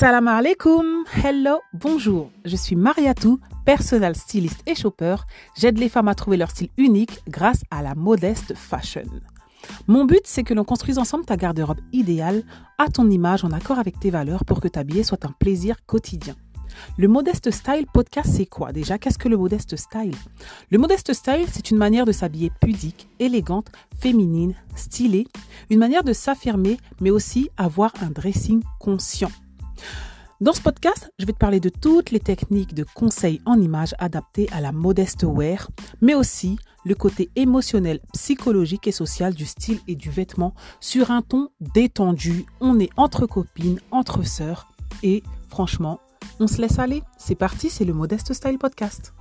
Salam alaikum, hello, bonjour. Je suis Mariatou, personnel styliste et shopper. J'aide les femmes à trouver leur style unique grâce à la modeste fashion. Mon but, c'est que l'on construise ensemble ta garde-robe idéale à ton image en accord avec tes valeurs pour que t'habiller soit un plaisir quotidien. Le Modeste Style podcast, c'est quoi déjà? Qu'est-ce que le Modeste Style? Le Modeste Style, c'est une manière de s'habiller pudique, élégante, féminine, stylée, une manière de s'affirmer, mais aussi avoir un dressing conscient. Dans ce podcast, je vais te parler de toutes les techniques de conseils en images adaptées à la modeste wear, mais aussi le côté émotionnel, psychologique et social du style et du vêtement sur un ton détendu. On est entre copines, entre sœurs et franchement, on se laisse aller. C'est parti, c'est le Modeste Style Podcast.